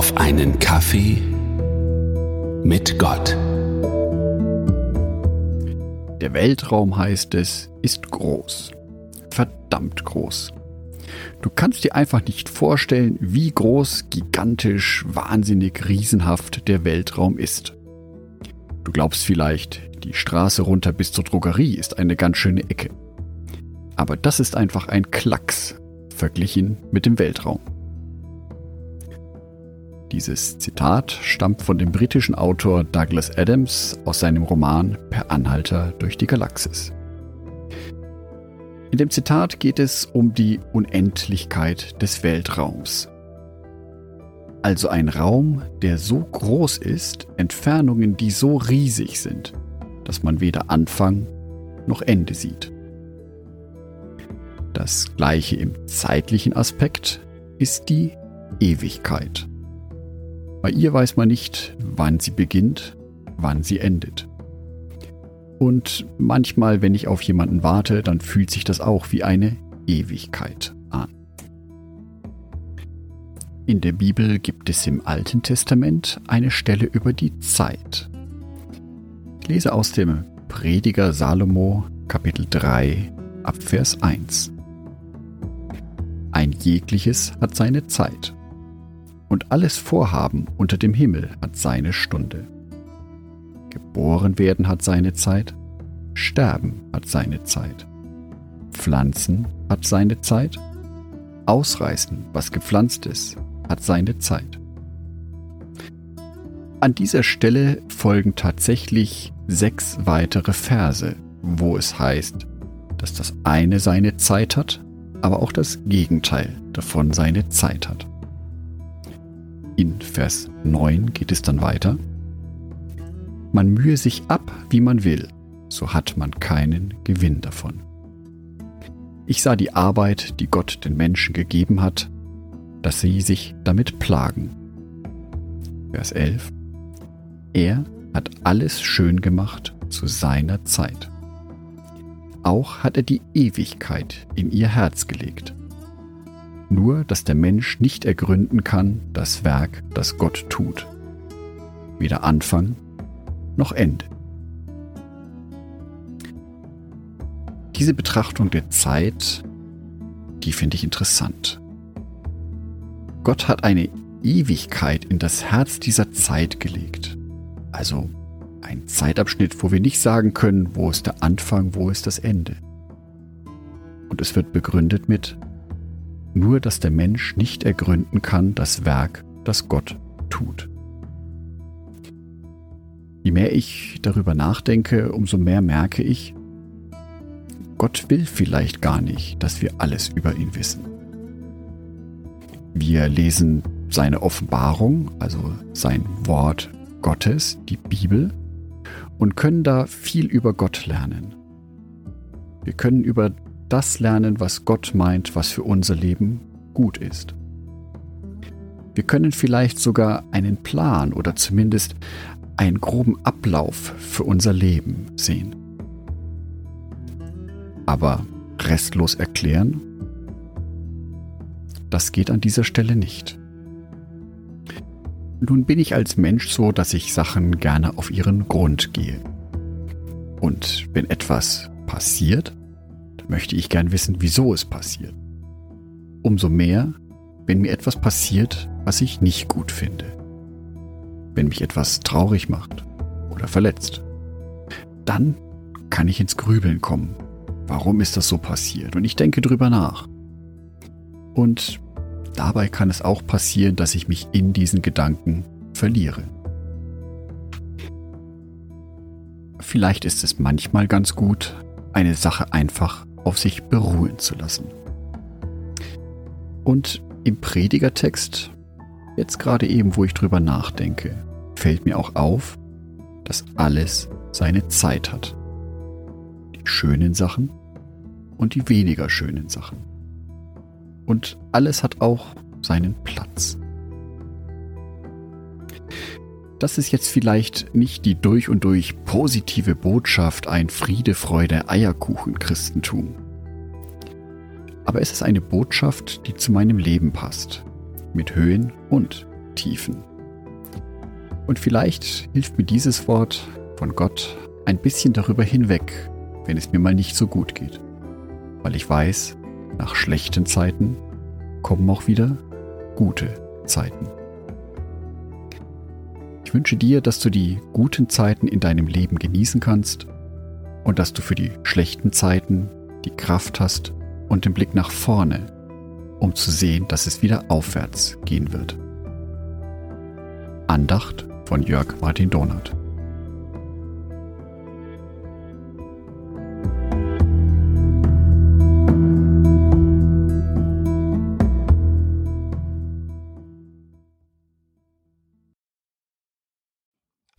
auf einen Kaffee mit Gott. Der Weltraum heißt es, ist groß. Verdammt groß. Du kannst dir einfach nicht vorstellen, wie groß, gigantisch, wahnsinnig, riesenhaft der Weltraum ist. Du glaubst vielleicht, die Straße runter bis zur Drogerie ist eine ganz schöne Ecke. Aber das ist einfach ein Klacks verglichen mit dem Weltraum. Dieses Zitat stammt von dem britischen Autor Douglas Adams aus seinem Roman Per Anhalter durch die Galaxis. In dem Zitat geht es um die Unendlichkeit des Weltraums. Also ein Raum, der so groß ist, Entfernungen, die so riesig sind, dass man weder Anfang noch Ende sieht. Das gleiche im zeitlichen Aspekt ist die Ewigkeit. Bei ihr weiß man nicht, wann sie beginnt, wann sie endet. Und manchmal, wenn ich auf jemanden warte, dann fühlt sich das auch wie eine Ewigkeit an. In der Bibel gibt es im Alten Testament eine Stelle über die Zeit. Ich lese aus dem Prediger Salomo Kapitel 3 ab Vers 1. Ein jegliches hat seine Zeit und alles Vorhaben unter dem Himmel hat seine Stunde. Geboren werden hat seine Zeit, Sterben hat seine Zeit. Pflanzen hat seine Zeit, Ausreißen, was gepflanzt ist, hat seine Zeit. An dieser Stelle folgen tatsächlich sechs weitere Verse, wo es heißt, dass das eine seine Zeit hat, aber auch das Gegenteil davon seine Zeit hat. In Vers 9 geht es dann weiter. Man mühe sich ab, wie man will, so hat man keinen Gewinn davon. Ich sah die Arbeit, die Gott den Menschen gegeben hat, dass sie sich damit plagen. Vers 11. Er hat alles schön gemacht zu seiner Zeit. Auch hat er die Ewigkeit in ihr Herz gelegt nur dass der Mensch nicht ergründen kann das Werk, das Gott tut. Weder Anfang noch Ende. Diese Betrachtung der Zeit, die finde ich interessant. Gott hat eine Ewigkeit in das Herz dieser Zeit gelegt. Also ein Zeitabschnitt, wo wir nicht sagen können, wo ist der Anfang, wo ist das Ende. Und es wird begründet mit nur dass der Mensch nicht ergründen kann das Werk, das Gott tut. Je mehr ich darüber nachdenke, umso mehr merke ich, Gott will vielleicht gar nicht, dass wir alles über ihn wissen. Wir lesen seine Offenbarung, also sein Wort Gottes, die Bibel, und können da viel über Gott lernen. Wir können über das lernen, was Gott meint, was für unser Leben gut ist. Wir können vielleicht sogar einen Plan oder zumindest einen groben Ablauf für unser Leben sehen. Aber restlos erklären, das geht an dieser Stelle nicht. Nun bin ich als Mensch so, dass ich Sachen gerne auf ihren Grund gehe. Und wenn etwas passiert, möchte ich gern wissen, wieso es passiert. Umso mehr, wenn mir etwas passiert, was ich nicht gut finde. Wenn mich etwas traurig macht oder verletzt. Dann kann ich ins Grübeln kommen. Warum ist das so passiert? Und ich denke drüber nach. Und dabei kann es auch passieren, dass ich mich in diesen Gedanken verliere. Vielleicht ist es manchmal ganz gut, eine Sache einfach auf sich beruhen zu lassen. Und im Predigertext, jetzt gerade eben, wo ich drüber nachdenke, fällt mir auch auf, dass alles seine Zeit hat. Die schönen Sachen und die weniger schönen Sachen. Und alles hat auch seinen Platz. Das ist jetzt vielleicht nicht die durch und durch positive Botschaft ein Friede, Freude, Eierkuchen Christentum. Aber es ist eine Botschaft, die zu meinem Leben passt. Mit Höhen und vertiefen. Und vielleicht hilft mir dieses Wort von Gott ein bisschen darüber hinweg, wenn es mir mal nicht so gut geht. Weil ich weiß, nach schlechten Zeiten kommen auch wieder gute Zeiten. Ich wünsche dir, dass du die guten Zeiten in deinem Leben genießen kannst und dass du für die schlechten Zeiten die Kraft hast und den Blick nach vorne, um zu sehen, dass es wieder aufwärts gehen wird. Andacht von Jörg Martin Donat.